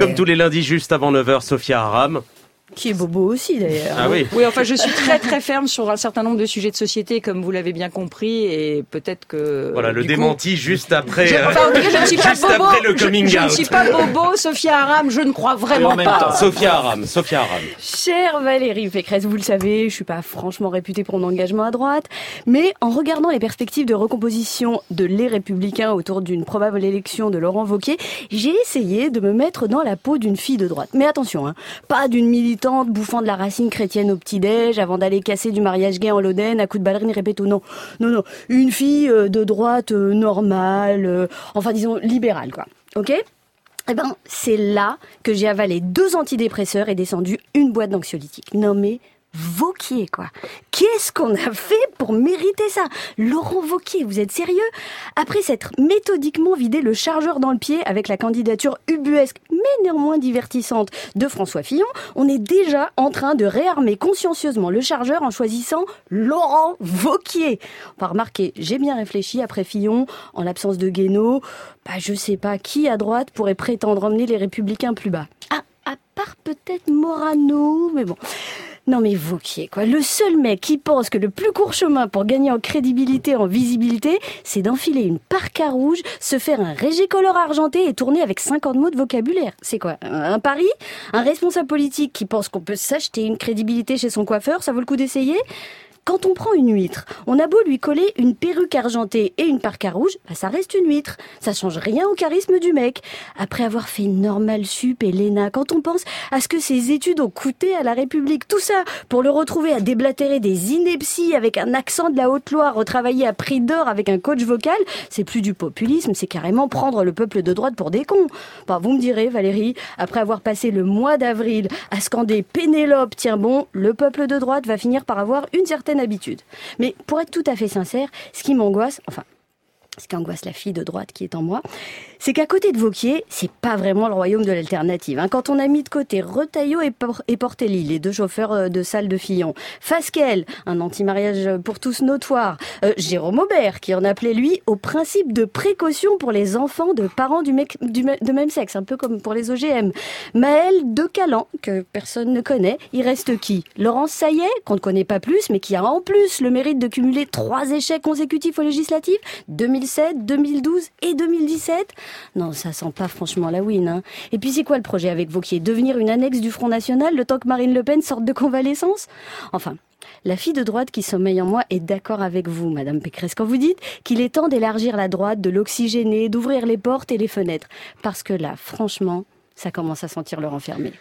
Comme tous les lundis, juste avant 9h, Sophia Aram. Qui est bobo aussi d'ailleurs. Ah oui. Oui, enfin, je suis très très ferme sur un certain nombre de sujets de société, comme vous l'avez bien compris, et peut-être que. Voilà, le du coup- démenti juste après. Je, euh, enfin, en tout cas, je ne suis pas juste bobo. après le Je- coming je, ne out. suis pas bobo, Sophia Aram, je ne crois vraiment même pas. temps. Sophia Aram, Sophia Aram. Chère Valérie Pécresse, vous le savez, je suis pas franchement réputée pour mon engagement à droite, mais en regardant les perspectives de recomposition de les Républicains autour d'une probable élection de Laurent Wauquiez, j'ai essayé de me mettre dans la peau d'une fille de droite. Mais attention, hein, pas d'une militante bouffant de la racine chrétienne au petit-déj avant d'aller casser du mariage gay en Lodène à coups de ballerine répéto. Non, non, non, une fille euh, de droite euh, normale, euh, enfin disons libérale, quoi. Ok? Eh ben, c'est là que j'ai avalé deux antidépresseurs et descendu une boîte d'anxiolytiques. Non mais, Vauquier, quoi. Qu'est-ce qu'on a fait pour mériter ça? Laurent Vauquier, vous êtes sérieux? Après s'être méthodiquement vidé le chargeur dans le pied avec la candidature ubuesque, mais néanmoins divertissante de François Fillon, on est déjà en train de réarmer consciencieusement le chargeur en choisissant Laurent Vauquier. Enfin, remarquez, j'ai bien réfléchi après Fillon, en l'absence de Guénaud, bah, je sais pas qui à droite pourrait prétendre emmener les républicains plus bas. Ah, à part peut-être Morano, mais bon. Non mais Vauquier, quoi. Le seul mec qui pense que le plus court chemin pour gagner en crédibilité, en visibilité, c'est d'enfiler une parka rouge, se faire un régicolore argenté et tourner avec 50 mots de vocabulaire. C'est quoi un pari? Un responsable politique qui pense qu'on peut s'acheter une crédibilité chez son coiffeur, ça vaut le coup d'essayer? Quand on prend une huître, on a beau lui coller une perruque argentée et une parka rouge, bah ça reste une huître. Ça change rien au charisme du mec. Après avoir fait normal sup et l'ENA, quand on pense à ce que ses études ont coûté à la République, tout ça pour le retrouver à déblatérer des inepties avec un accent de la Haute-Loire, retravailler à prix d'or avec un coach vocal, c'est plus du populisme, c'est carrément prendre le peuple de droite pour des cons. Bah, vous me direz, Valérie, après avoir passé le mois d'avril à scander Pénélope, tiens bon, le peuple de droite va finir par avoir une certaine habitude. Mais pour être tout à fait sincère, ce qui m'angoisse, enfin, ce qui angoisse la fille de droite qui est en moi, c'est qu'à côté de Vauquier, c'est pas vraiment le royaume de l'alternative. hein. Quand on a mis de côté Retailleau et, Por- et Portelli, les deux chauffeurs euh, de salle de Fillon, Fasquelle, un anti-mariage pour tous notoire, euh, Jérôme Aubert, qui en appelait lui au principe de précaution pour les enfants de parents du mec- du de même sexe, un peu comme pour les OGM. Maël De Calan, que personne ne connaît, il reste qui? Laurence Saillet, qu'on ne connaît pas plus, mais qui a en plus le mérite de cumuler trois échecs consécutifs aux législatives, 2007, 2012 et 2017 Non, ça sent pas franchement la win. Hein. Et puis c'est quoi le projet avec Vauquier Devenir une annexe du Front National le temps que Marine Le Pen sorte de convalescence? Enfin, la fille de droite qui sommeille en moi est d'accord avec vous, Madame Pécresse, quand vous dites qu'il est temps d'élargir la droite, de l'oxygéner, d'ouvrir les portes et les fenêtres. Parce que là, franchement, ça commence à sentir le renfermé.